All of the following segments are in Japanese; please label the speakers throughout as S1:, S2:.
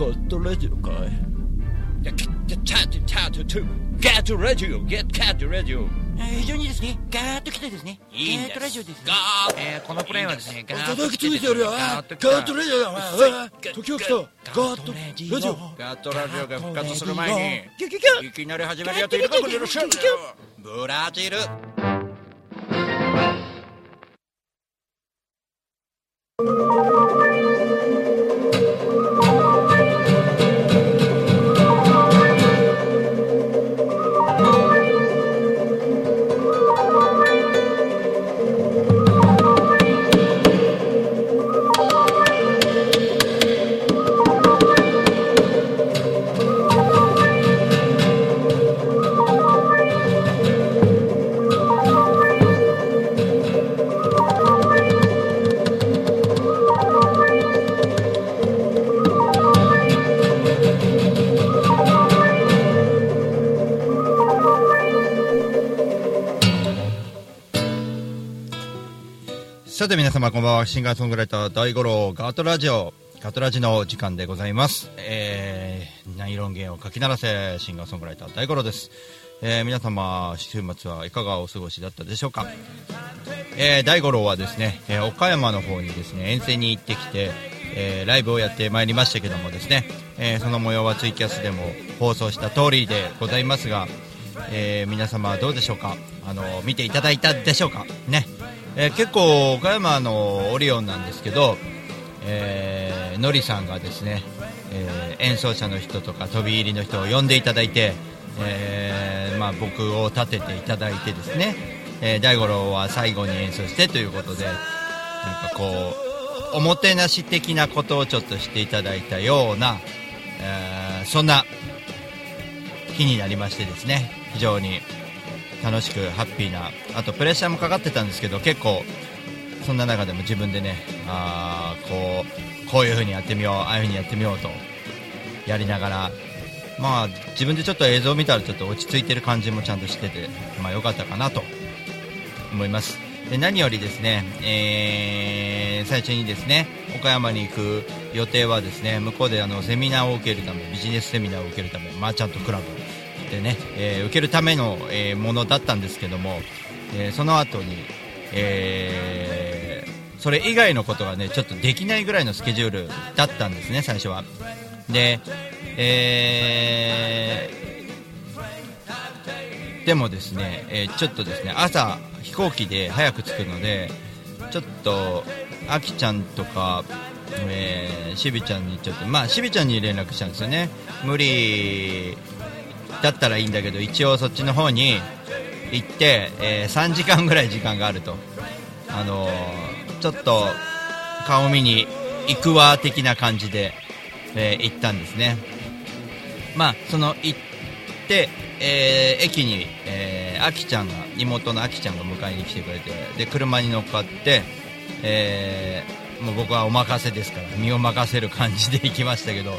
S1: ガットラジオかいいや、チャート、チャート、トゥ、ガットラジオ、ゲットガットラジオ。
S2: 非常にですね、ガーッと来てですね、
S1: いいんです
S2: ガーッえー、このプレイはですね、ガーッと
S1: 叩きついてやるよ。ガ
S2: ガーッと
S1: オだ。あ時が来た。ガットラジオ。
S2: ガットラジオが復活する前に、いきなり始めるやついるかこのブラジル。
S3: て皆様こんばんは。シンガーソングライター大五郎ガートラジオ。ガートラジの時間でございます。えー、ナイロン弦をかき鳴らせシンガーソングライター大五郎です。えー、皆様週末はいかがお過ごしだったでしょうか。えー、大五郎はですね、えー岡山の方にですね遠征に行ってきて、えーライブをやってまいりましたけどもですね、えーその模様はツイキャスでも放送した通りでございますが、えー皆様どうでしょうか。あの見ていただいたでしょうか。ね、えー結構岡山のオリオンなんですけど、えーのりさんがですね、えー演奏者の人とか飛び入りの人を呼んでいただいて、えーまあ、僕を立てていただいてですね、えー大五郎は最後に演奏してということでなんかこうおもてなし的なことをちょっとしていただいたような、えそんな日になりましてですね非常に。楽しくハッピーな。あとプレッシャーもかかってたんですけど結構そんな中でも自分でねあこうこういう風にやってみようああいう風にやってみようとやりながらまあ自分でちょっと映像を見たらちょっと落ち着いてる感じもちゃんとしててまあ良かったかなと思います。で何よりですね、えー最初にですね岡山に行く予定はですね向こうであのセミナーを受けるためビジネスセミナーを受けるためマーチャントクラブでね、えー受けるための、えーものだったんですけども、えーその後に、えーそれ以外のことがねちょっとできないぐらいのスケジュールだったんですね最初は。で、えーでもですね、えーちょっとですね朝飛行機で早く着くのでちょっとあきちゃんとか、えーしびちゃんにちょっとまあしびちゃんに連絡したんですよね。無理だったらいいんだけど一応そっちの方に行って、えー3時間ぐらい時間があると。あのーちょっと顔見に行くわ的な感じで、えー行ったんですね。まあその行って、えー駅に、えー、あきちゃんが妹のあきちゃんが迎えに来てくれてで車に乗っかって、えーもう僕はお任せですから身を任せる感じで行きましたけど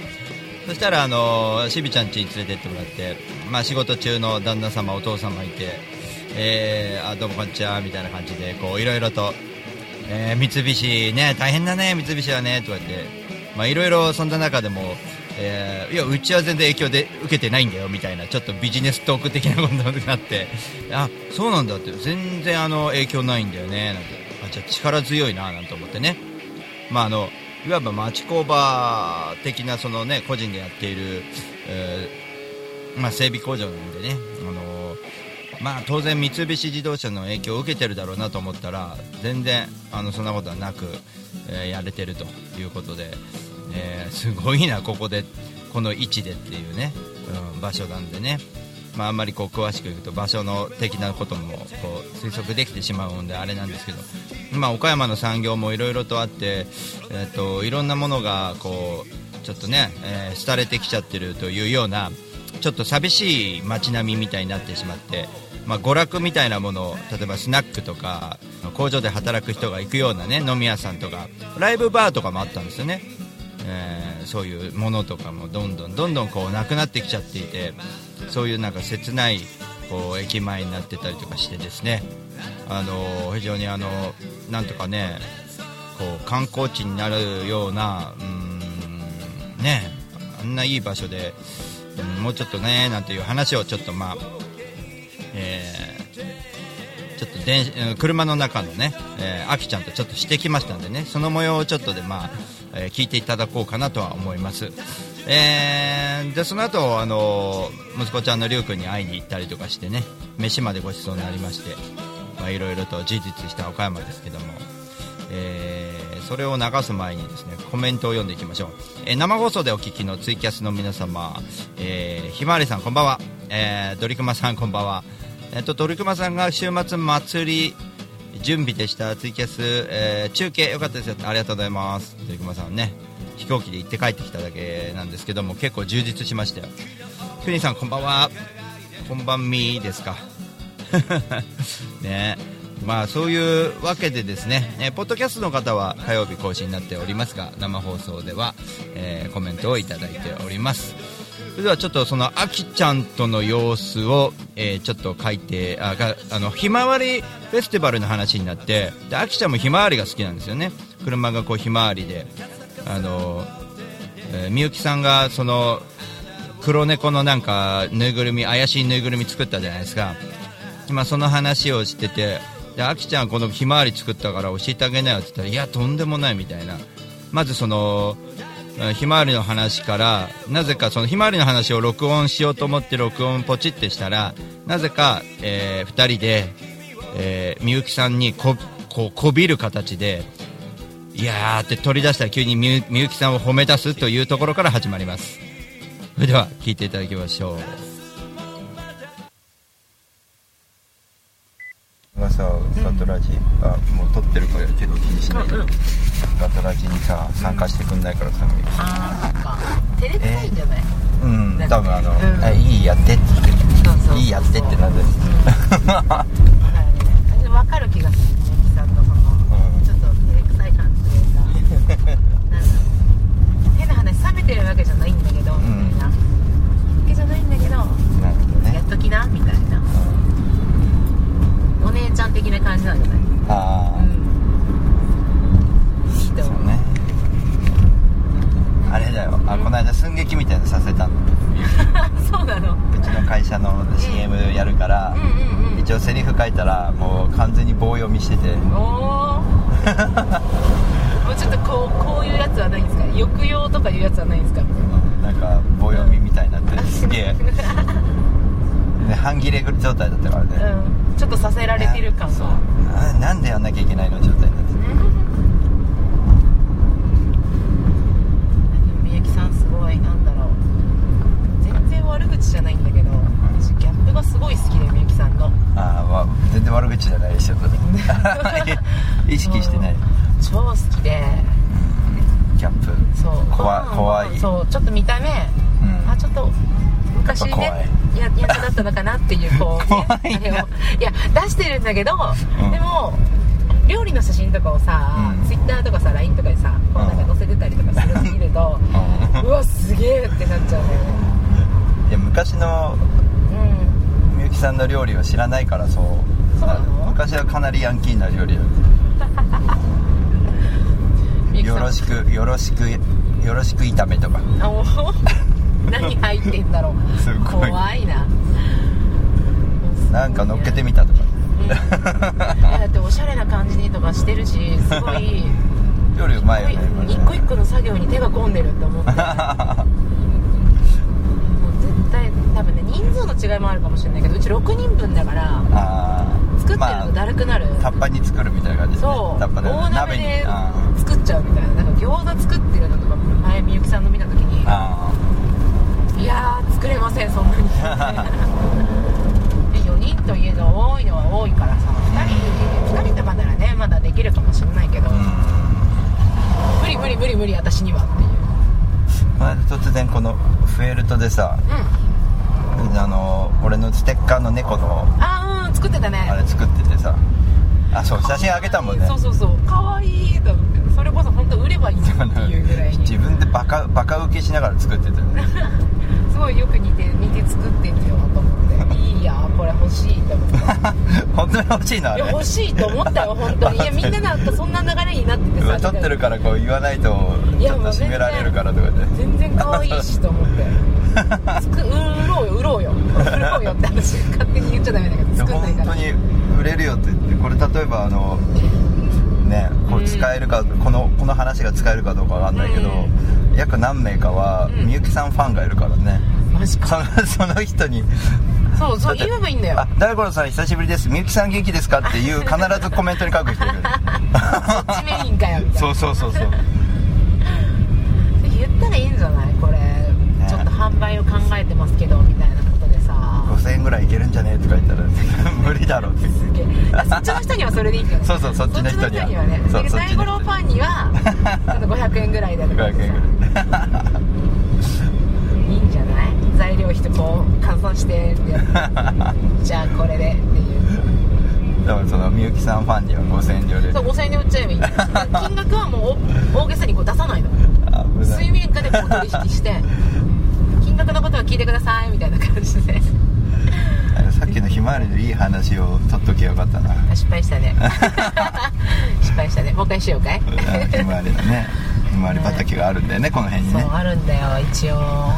S3: そしたらあのしびちゃん家に連れてってもらって、まあ、仕事中の旦那様お父様いて、えーあどうもこんにちはみたいな感じでこういろいろと、えー三菱ね大変だね三菱はねとか言ってまあいろいろそんな中でも、えーいやうちは全然影響で受けてないんだよみたいなちょっとビジネストーク的なことになってあそうなんだって全然あの影響ないんだよねなんてあじゃ力強いななんて思ってね。まああのいわば町工場的なそのね個人でやっている、えーまあ、整備工場なんでね、あのまあ、当然三菱自動車の影響を受けてるだろうなと思ったら全然あのそんなことはなく、えーやれてるということで、えすごいなここでこの位置でっていうね、うん、場所なんでね、まあ、あんまりこう詳しく言うと場所の的なこともこう推測できてしまうんであれなんですけど、まあ、岡山の産業もいろいろとあって、えー、といろんなものがこうちょっとね、えー廃れてきちゃってるというようなちょっと寂しい街並みみたいになってしまって、まあ、娯楽みたいなものを例えばスナックとか工場で働く人が行くようなね飲み屋さんとかライブバーとかもあったんですよね、えーそういうものとかもどんどんどんどんこうなくなってきちゃっていてそういうなんか切ないこう駅前になってたりとかしてですね。あの非常にあのなんとかねこう観光地になるようなうんねあんないい場所で、うんもうちょっとねなんていう話をちょっとまあえーちょっと電車の中のね、えー、あきちゃんとちょっとしてきましたんでねその模様をちょっとでまあ、えー聞いていただこうかなとは思います。えーでその後あの息子ちゃんのりゅうくんに会いに行ったりとかしてね飯までごちそうになりましていろいろと事実した岡山ですけども。えーそれを流す前にですねコメントを読んでいきましょう、えー生放送でお聞きのツイキャスの皆様、えーひまわりさんこんばんは、えードリクマさんこんばんは。えっとドリクマさんが週末祭り準備でしたツイキャス、えー中継よかったですよ。ありがとうございます。ドリクマさんね。飛行機で行って帰ってきただけなんですけども結構充実しましたよ。ふにさんこんばんは。こんばんみですか。ね。まあそういうわけでですね、えーポッドキャストの方は火曜日更新になっておりますが生放送では、えーコメントをいただいております。それではちょっとそのあきちゃんとの様子を、えーちょっと書いてあがあのひまわりフェスティバルの話になってであきちゃんもひまわりが好きなんですよね。車がこうひまわりで。あの、えみゆきさんがその黒猫のなんかぬいぐるみ怪しいぬいぐるみ作ったじゃないですか。今その話をしててであきちゃんこのひまわり作ったから教えてあげなよって言ったらいやとんでもないみたいな。まずそのひまわりの話からなぜかそのひまわりの話を録音しようと思って録音ポチってしたらなぜか、え2人で、えーみゆきさんにこここびる形でいやーって取り出したら急にみゆみゆきさんを褒め出すというところから始まります。それでは聞いていただきましょう。がさガトラジ、あもう撮ってるからけど気にしない。で、ガトラジにさ参加してくんないからさ、
S4: あーなんか照れくさいんじゃない、
S3: うん多分あの、
S4: うん
S3: あいいやってって言ってる。
S4: そうそうそう
S3: いいやってってなんだよ、
S4: だからね分かる気がするみゆきさんのその、
S3: うん
S4: ちょっと照れくさい感じというかなんだろう変な話冷めてるわけじゃないんだけど、
S3: ん
S4: みたいなわけじゃないんだけど、
S3: なるほどね
S4: やっときなみたいなお姉ちゃん的な感じなんじゃない
S3: ああ、
S4: うんいいと思う
S3: そうねあれだよあこの間寸劇みたいなのさせたの
S4: そうなの
S3: うちの会社の CM やるから、
S4: うんうんうん
S3: 一応セリフ書いたらもう完全に棒読みしてて
S4: おおもうちょっとこうこういうやつはないんですか抑揚とかいうやつはないんですか
S3: なんか棒読みみたいになってすげえで半切れ状態だったからね、
S4: うんちょっとさせられてる感
S3: そう
S4: が
S3: あなんでやんなきゃいけないの状態になって
S4: みゆきさんすごいなんだろう全然悪口じゃないんだけど私ギャップがすごい好きでみゆきさんの
S3: ああまあ全然悪口じゃないですよ意識してない
S4: 超好きで
S3: ギャップ
S4: そう
S3: 怖い。
S4: そうちょっと見た目、
S3: うん。
S4: あちょっと昔ねややつだったのかなっていうこう、ね、
S3: 怖いな。
S4: あれを。いや出してるんだけど、
S3: うん。
S4: でも料理の写真とかをさ、
S3: うん。
S4: ツイッターとかさ LINE とかでさこうなんか載せてたりとかするの見ると、
S3: う
S4: わすげえってなっちゃうんだよね。
S3: いや昔の
S4: うん。
S3: みゆきさんの料理を知らないからそう。
S4: そうなの？
S3: 昔はかなりヤンキーな料理だった。よろしくよろしくよろしく炒めとか。
S4: 何入ってんだろう。
S3: すごい。
S4: 怖いな。
S3: なんか乗っけてみたとか。
S4: うん。だっておしゃれな感じにとかしてるしすごい。
S3: 料理うまいよね
S4: 一個一個の作業に手が込んでるって思って。もう絶対多分ね人数の違いもあるかもしれないけどうち6人分だから。
S3: ああ
S4: 作ってるとだるくなる、
S3: タッパに作るみたいな感じで、ね、
S4: そう
S3: タッパで
S4: 大鍋で
S3: あ
S4: 作っちゃうみたいな。なんか餃子作ってるのとか前みゆきさんの見た時に。いやー作れませんそんなに。で4人といえど多いのは多いからさ2人2人とかならねまだできるかもしれないけど、無理無理無理無理私にはっていう。
S3: 突然このフェルトでさ
S4: うん
S3: あの俺のステッカーの猫の
S4: あーうん作ってたね。
S3: あれ作っててさ。あそう写真あげたもんね。
S4: そうそうそう。可愛いと思って。それこそ本当売ればいいなっていうぐらいに。
S3: 自分でバカバカ受けしながら作ってたよね。
S4: すごいよく似て似て作ってるよと思って。いいやこれ欲しいと思って。
S3: 本当に欲しいのあれ？
S4: いや欲しいと思ったよ本当に。いやみんななんかそんな流れになっててさ。
S3: 撮ってるからこう言わないとちょっと締められるからとかで。
S4: 全然可愛いしと思って。つく売ろうよ売ろうよ売ろうよって私勝手に言っちゃダメだけど作んないから
S3: 本当に売れるよって言ってこれ例えばあのねこう使えるか、このこの話が使えるかどうかわかんないけど、約何名かは
S4: うん。
S3: みゆきさんファンがいるからね、
S4: マジか。
S3: その 人に。
S4: そうそう言えばいいんだよ。
S3: あ大五郎さん久しぶりです。みゆきさん元気ですかっていう必ずコメントに書く人いる
S4: そっちメインかよみたいな。
S3: そうそうそうそう。
S4: 言ったらいいんじゃない？これ、ちょっと販売を考えてますけどみたいな
S3: 5000円ぐらいいけるんじゃね？とか言ったら 無理だろって。
S4: すげえ。あそっちの人にはそれでいいんじゃない
S3: そうそうそっちの人には。
S4: ね。で
S3: そうそっちの人
S4: ファンにはちょっと500円ぐらいでとか
S3: 500円ぐらい。
S4: いいんじゃない？材料費とこう換算して じゃあこれでっていう。
S3: でもそのみゆきさんファンには5000円料で
S4: そう5000円で売っちゃえばいい 金額はもう大げさにこう出さないの。水面下でこう取引して金額のことは聞いてくださいみたいな感じで
S3: ひまわりのいい話を取っときゃよかったな。
S4: 失敗したね。失敗したね。もう一回しようかい？
S3: うんひまわりのねひまわり畑があるんだよねこの辺にね。
S4: そうあるんだよ一応。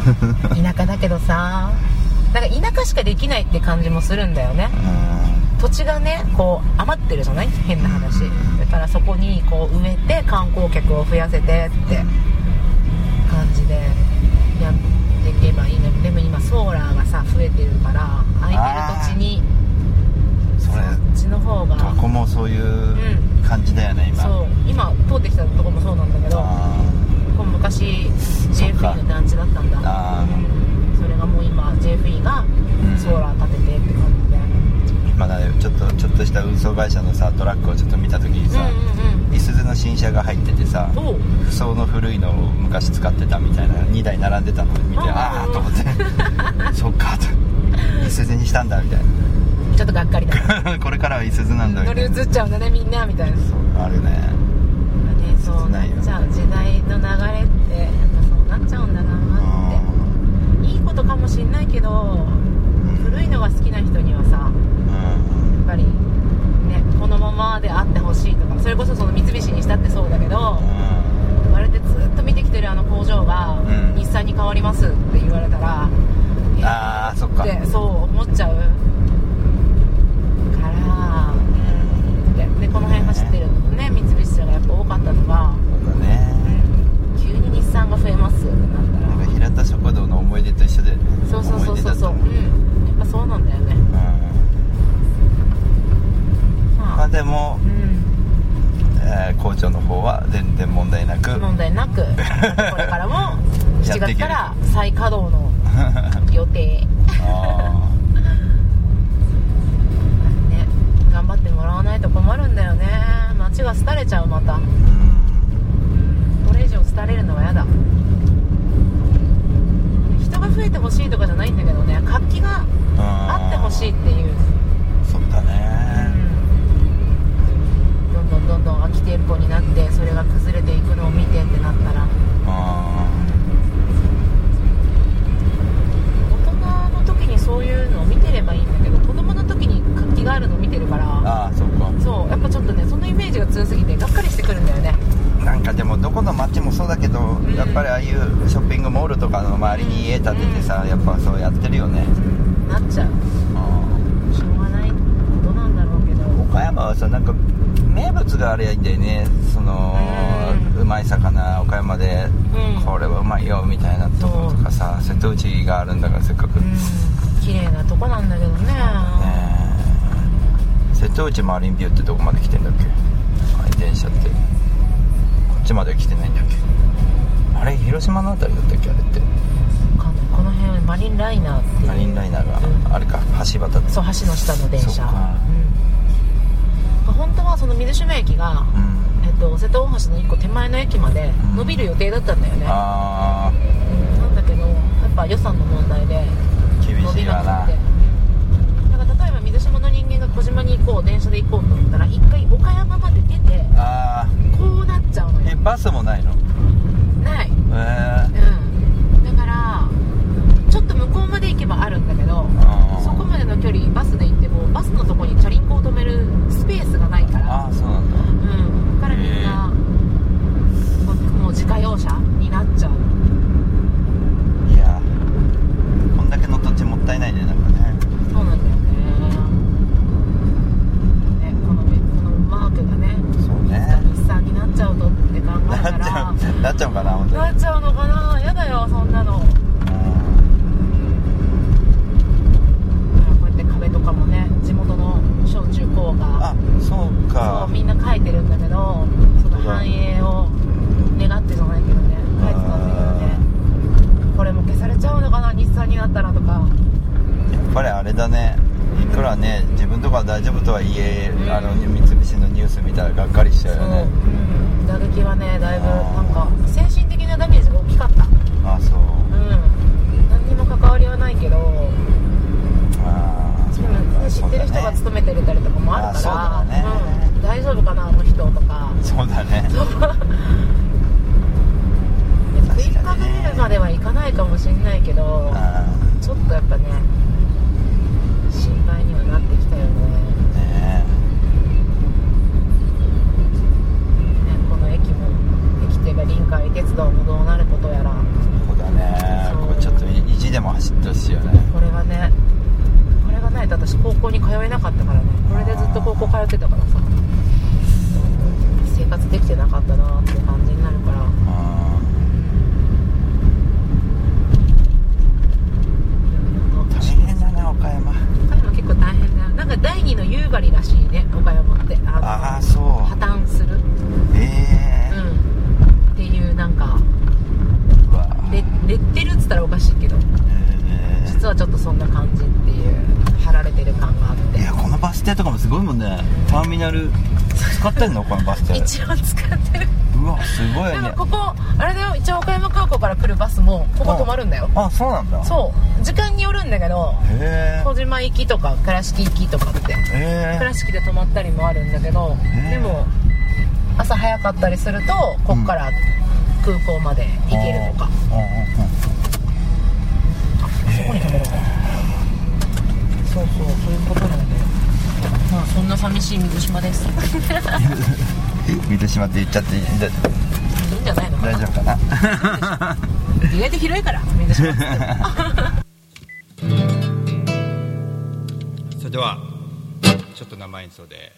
S4: 田舎だけどさ。なんか田舎しかできないって感じもするんだよね。土地がねこう余ってるじゃない？変な話。だからそこにこう植えて観光客を増やせてって感じでやっていけばいいねソーラーがさ増えてるから空いてる土地に
S3: それ
S4: そっちの方が
S3: どこもそういう感じだよね今。
S4: そう。今通ってきたとこもそうなんだけど
S3: あ
S4: ここ昔 JFE の団地だったんだ。
S3: あ
S4: それがもう今 JFE がソーラー立てて
S3: まだねちょっとちょっとした運送会社のさトラックをちょっと見た時にさ
S4: うんうん
S3: いすゞの新車が入っててさ不装の古いのを昔使ってたみたいな2台並んでたのを見て
S4: うん
S3: ああと思って。そっかと。いすゞにしたんだみたい
S4: ちょっとがっかりだ。
S3: な これからはいすゞなんだみ
S4: 乗り
S3: たいな。
S4: 移っちゃうんだねみんなみたいな。ね
S3: あるね。
S4: そうなっちゃう。時代の流れってやっぱそうなっちゃうんだなって。いいことかもしんないけど古いのが好きな人にはさぱりねこのままであってほしいとかそれこそその三菱にしたってそうだけど
S3: うん。
S4: あれでずっと見てきてるあの工場が
S3: うん。
S4: 日産に変わりますって言われたらいや
S3: あーそっか。
S4: ってそう思っちゃう。からででこの辺走ってるのね三菱車がやっぱ多かったとか、
S3: そうだね。
S4: 急に日産が増えますってなった
S3: なん
S4: ら
S3: か平田食堂の思い出と一緒で
S4: そうそうそうそうそう。
S3: 思い出だったもん
S4: うんやっぱそうなんだよね
S3: うん
S4: まあ
S3: まあでも
S4: う、ん
S3: えー工場の方は全然問題なく。
S4: 問題なく。これからも7
S3: やっていける。
S4: 月から再稼働の予定。
S3: あ
S4: ね頑張ってもらわないと困るんだよね。街が廃れちゃうまた。
S3: ーうん。
S4: これ以上廃れるのは嫌だ。人が増えてほしいとかじゃないんだけどね活気があってほしいっていう
S3: だね
S4: どんどん空き店舗になってそれが崩れていくのを見てってなったら。
S3: あ
S4: 大人の時にそういうのを見てればいいんだけど子供の時に活気があるのを見てるから。
S3: あーそっか。
S4: そうやっぱちょっとねそのイメージが強すぎてがっかりしてくるんだよね。
S3: なんかでもどこの街もそうだけど、
S4: ん。
S3: やっぱりああいうショッピングモールとかの周りに家建ててさ、やっぱそうやってるよね、
S4: なっちゃう。しょうがない。ことなんだろうけど。
S3: 岡山はさなんか名物があれやいいんだよね。その、
S4: う
S3: うんまい魚岡山で、
S4: うん。
S3: これはうまいよみたいなところとかさ瀬戸内があるんだからせっかく、
S4: うん。綺麗なとこなんだけどね。
S3: 瀬戸内マリンビューってどこまで来てんだっけ？電車って。こっちまでは来てないんだっけ？あれ広島のあたりだったっけ？あれって。
S4: この辺マリンライナーって
S3: マリンライナー
S4: うん。
S3: があれか橋渡って。
S4: そう橋の下の電車本当はその水島駅が、
S3: うん。
S4: えっと、瀬戸大橋の1個手前の駅まで
S3: うん。
S4: 伸びる予定だったんだよね、
S3: あ
S4: うんなんだけどやっぱ予算の問題で伸び
S3: な
S4: なくて。だから例えば水水島の人間が小島に行こう電車で行こうと思ったら一回岡山まで出て
S3: あ
S4: こうなっちゃうのよ。
S3: ーえバスもないの？
S4: ない。
S3: え
S4: うん。だからちょっと向こうまで行けばあるんだけど
S3: あー
S4: そこまでの距離バスで行ってもバスのとこにチャリンコを止めるスペースがないから
S3: ああそうなんだ
S4: うんだからみんなもう自家用車になっちゃう
S3: いやこんだけの土地もったいないねなんかね
S4: そうなんだよねねこのこのマークがね
S3: そうね
S4: 日産になっちゃうとって考えた
S3: なっちゃ
S4: ら
S3: うなっちゃうかな本当に
S4: なっちゃうのかなやだよそんなの
S3: うん
S4: こうやって壁とかもね地元の小中高が
S3: あそう
S4: そ
S3: か
S4: うみんな書いてるんだけどその繁栄を願ってじゃないけどね書いてたんだけどねこれも消されちゃうのかな日産になったらとか
S3: やっぱりあれだねいくらね自分とかは大丈夫とはいえ、
S4: うん
S3: あの三菱のニュース見たらがっかりしちゃうよね。
S4: う。ん、打撃はねだいぶなんか精神的なダメージが大きかった。
S3: あそう。
S4: うん。何にも関わりはないけど。
S3: あー
S4: でもね知ってる人が勤めてたりとかもあるから。
S3: あそうだね。
S4: うん、大丈夫かなあの人とか。
S3: そうだね。
S4: 食いかぶれるまではいかないかもしれないけど
S3: あ
S4: ちょっとやっぱねなってきたよね
S3: ーね
S4: ねこの駅も駅っていうか臨海鉄道もどうなることやら
S3: そうだね。これちょっと意地でも走ってほしいよね。
S4: これはねこれがないと私高校に通えなかったからね。これでずっと高校通ってたからさ。生活できてなかったなっていう感じになるから
S3: あー大変だね岡山
S4: 岡山結構大変だよなんか第二の夕張らしいね岡山ってあの
S3: ああそう
S4: 破綻する
S3: ええ
S4: うんっていうなんか
S3: うわ
S4: レレッテルっつったらおかしいけど
S3: え
S4: 実はちょっとそんな感じっていう貼られてる感があって
S3: ーいやこのバス停とかもすごいもんねターミナル使ってんのこのバス停。
S4: 一応使ってる。
S3: うわすごい
S4: でも
S3: ね
S4: ここあれだよ。一応岡山空港から来るバスもここ止まるんだよ。
S3: あそうなんだ。
S4: そう。時間によるんだけど小島行きとか倉敷行きとかって
S3: え。
S4: 倉敷で泊まったりもあるんだけどでも朝早かったりするとこっから空港まで行けるとか、
S3: うん。
S4: そこに止めるんだそうそうそういうことなんそんな寂しい水島です。い
S3: 水島って言っちゃっていいんだ
S4: いんじゃないの
S3: 大丈夫かな？
S4: 意外と広いから水島
S3: それではちょっと生演奏で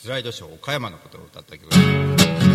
S3: スライドショー岡山のことを歌った曲です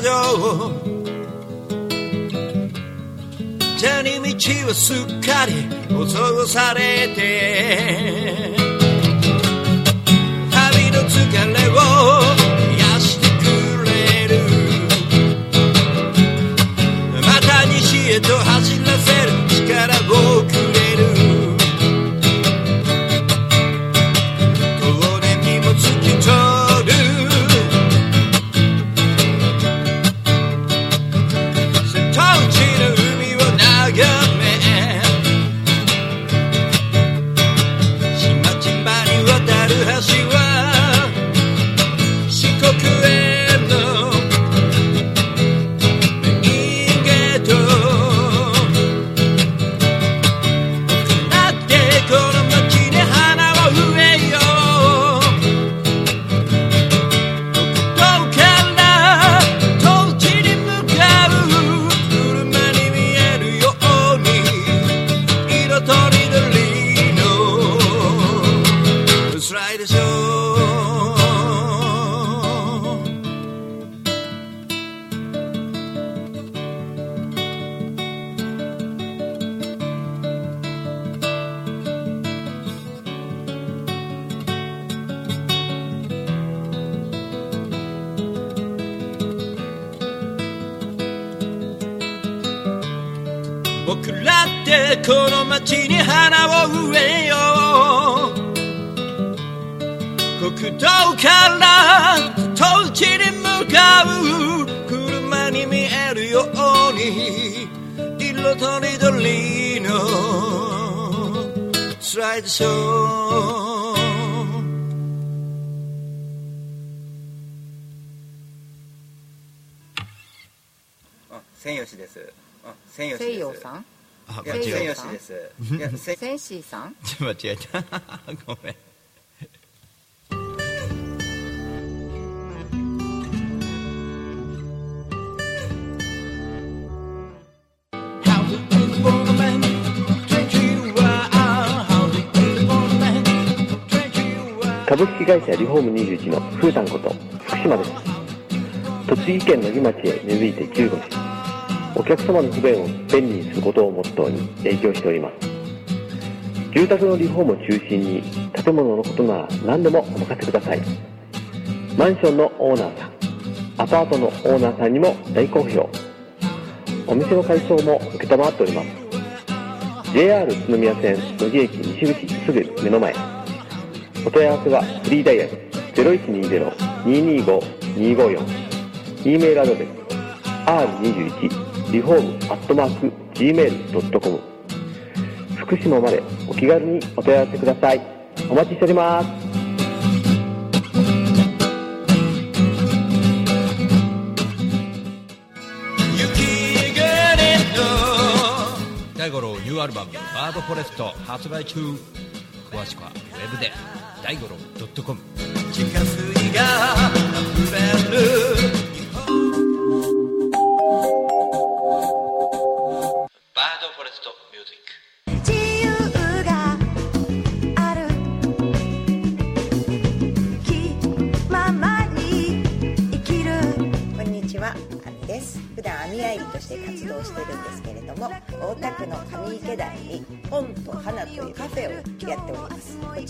S1: の。駐車場ジ
S3: たに道はすっかり舗装されて。旅の疲れをに花を植えよう国道から当地に向かう車に見えるように色とりどりのスライドショー
S5: あ、千吉です。あ、千吉です。
S6: 西洋さん、
S7: あ間違
S5: 千
S7: え
S5: 吉です。いや、千
S6: センシーさん？
S7: た間違えたごめん
S8: 株式会社リフォーム21のふーたんこと福島です。栃木県野木町へ根付いて15年お客様の不便を便利にすることをモットーに営業しております。住宅のリフォームを中心に建物のことなら何でもお任せください。マンションのオーナーさんアパートのオーナーさんにも大好評。お店の改装も承っております。JR 宇都宮線野木駅西口すぐ目の前。お問い合わせはフリーダイヤル0120-225-254 e メールアドレス r21 リフォームアットマーク gmail.com 福島までお気軽にお問い合わせください。お待ちしております。
S7: 大五郎ニューアルバム「バードフォレスト」発売中。詳しくはウェブで。大五郎 .com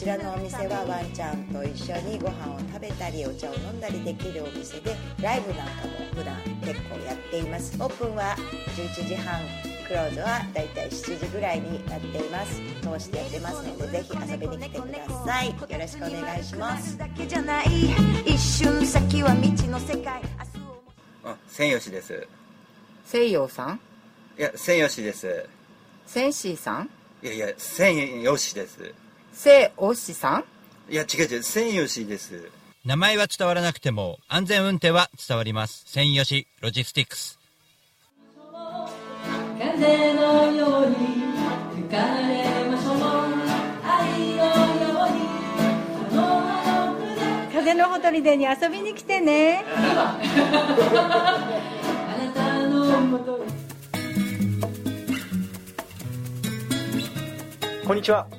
S9: らのお店はワンちゃんと一緒にご飯を食べたり、お茶を飲んだりできるお店で、ライブなんかも普段結構やっています。オープンは11時半。クローズはだいたい7時ぐらいになっています通してやってますのでぜひ遊びに来てくださいよろしくお願いします
S10: だけじゃない一瞬先は未知の世界
S5: あ、千吉です。
S6: 西洋さん？
S5: いや、千吉です。
S6: センシーさん？
S5: いやいや、千吉です。
S6: セオシさん？
S5: いや、違う違う、千吉です。
S7: 名前は伝わらなくても安全運転は伝わります。専用しロジスティックス。
S11: 風のように吹かれましょう愛のように
S12: 風のほとりでに遊びに来てね。
S11: あなたのもとに
S13: こんにちは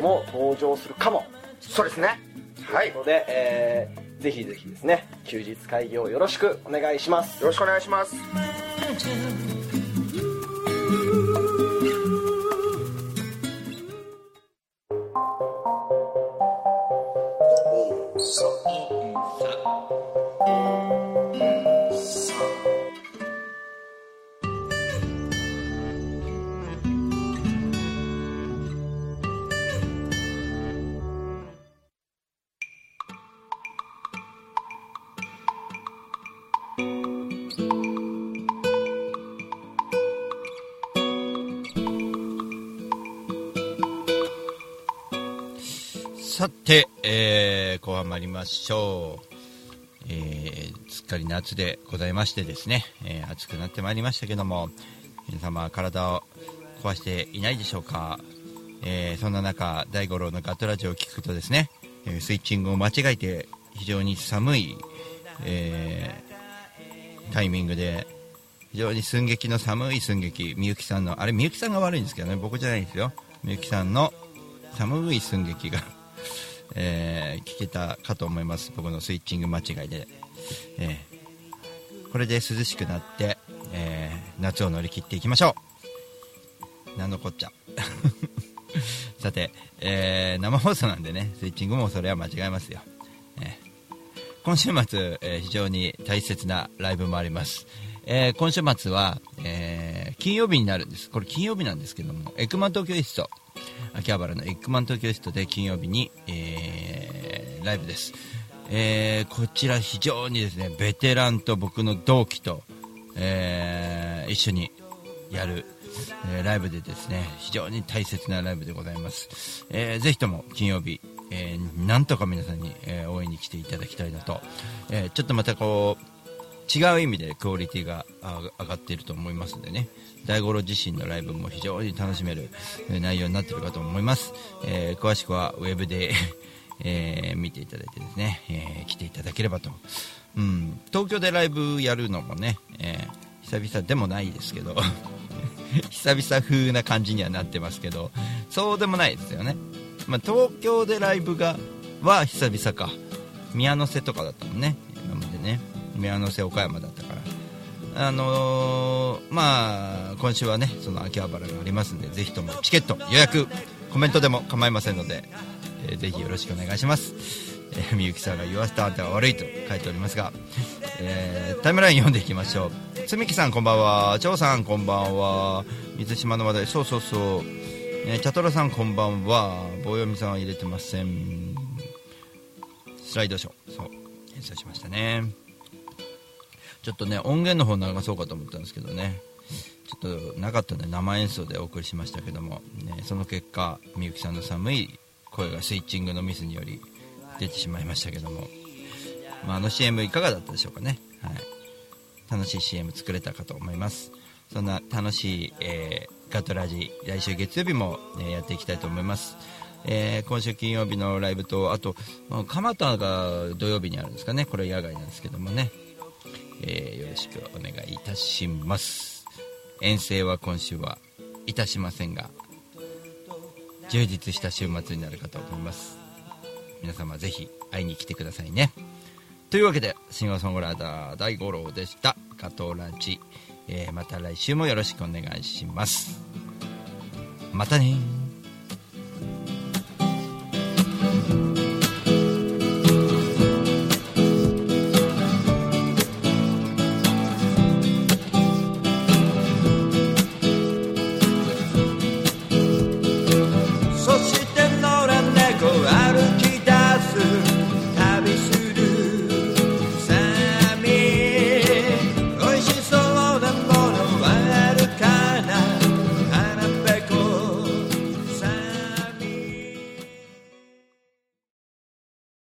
S13: も登場するかも、
S14: そうですね。
S13: はい。ということで、えーぜひぜひですね休日会議をよろしくお願いします。
S14: よろしくお願いします
S3: 参りましょう、えーすっかり夏でございましてですね、えー暑くなってまいりましたけども皆様体を壊していないでしょうか、えーそんな中大五郎のガットラジオを聞くとですね、えスイッチングを間違えて非常に寒い、えタイミングで非常に寸劇の寒い寸劇。みゆきさんのあれみゆきさんが悪いんですけどね僕じゃないですよ。みゆきさんの寒い寸劇がえー聞けたかと思います。僕のスイッチング間違いで、えーこれで涼しくなって、えー夏を乗り切っていきましょう。なんのこっちゃさて、え生放送なんでねスイッチングもそれは間違えますよ、え今週末、え非常に大切なライブもあります、え今週末は、え金曜日になるんです。これ金曜日なんですけどもエクマ東京イスト秋葉原のエッグマン東京ストで金曜日に、えーライブです、えーこちら非常にですねベテランと僕の同期と、えー一緒にやる、えライブでですね非常に大切なライブでございます、えーぜひとも金曜日、えなんとか皆さんに、え応援に来ていただきたいなと、えちょっとまたこう違う意味でクオリティが上がっていると思いますのでね。大五郎自身のライブも非常に楽しめる内容になっているかと思います、えー詳しくはウェブで、えー見ていただいてですね、えー来ていただければと、うん、東京でライブやるのもね、えー久々でもないですけど 久々風な感じにはなってますけどそうでもないですよね、まあ、東京でライブがは久々か。宮の瀬とかだったもんね。今までね。宮の瀬岡山だったから。あのーまあ今週はねその秋葉原がありますんでぜひともチケット予約コメントでも構いませんので、えーぜひよろしくお願いします、えーみゆきさんが言わせたあんたが悪いと書いておりますが、えータイムライン読んでいきましょう。つみきさんこんばんは。張さんこんばんは。水島の話題。そうそうそう、えー、チャトラさんこんばんは。棒読みさんは入れてません。スライドショー。そう。演奏しましたね。ちょっとね音源の方流そうかと思ったんですけどね。ちょっとなかったんで生演奏でお送りしましたけども、ね、その結果みゆきさんの寒い声がスイッチングのミスにより出てしまいましたけども、まあ、あの CM いかがだったでしょうかね、はい、楽しい CM 作れたかと思います。そんな楽しい、えーガトラジ来週月曜日も、ねやっていきたいと思います。えー今週金曜日のライブとあと、まあ蒲田が土曜日にあるんですかね。これ野外なんですけどもね、えーよろしくお願いいたします。遠征は今週はいたしませんが充実した週末になるかと思います。皆様ぜひ会いに来てくださいね。というわけでシンガーソングライター大五郎でした。加藤ランチ、えーまた来週もよろしくお願いします。またね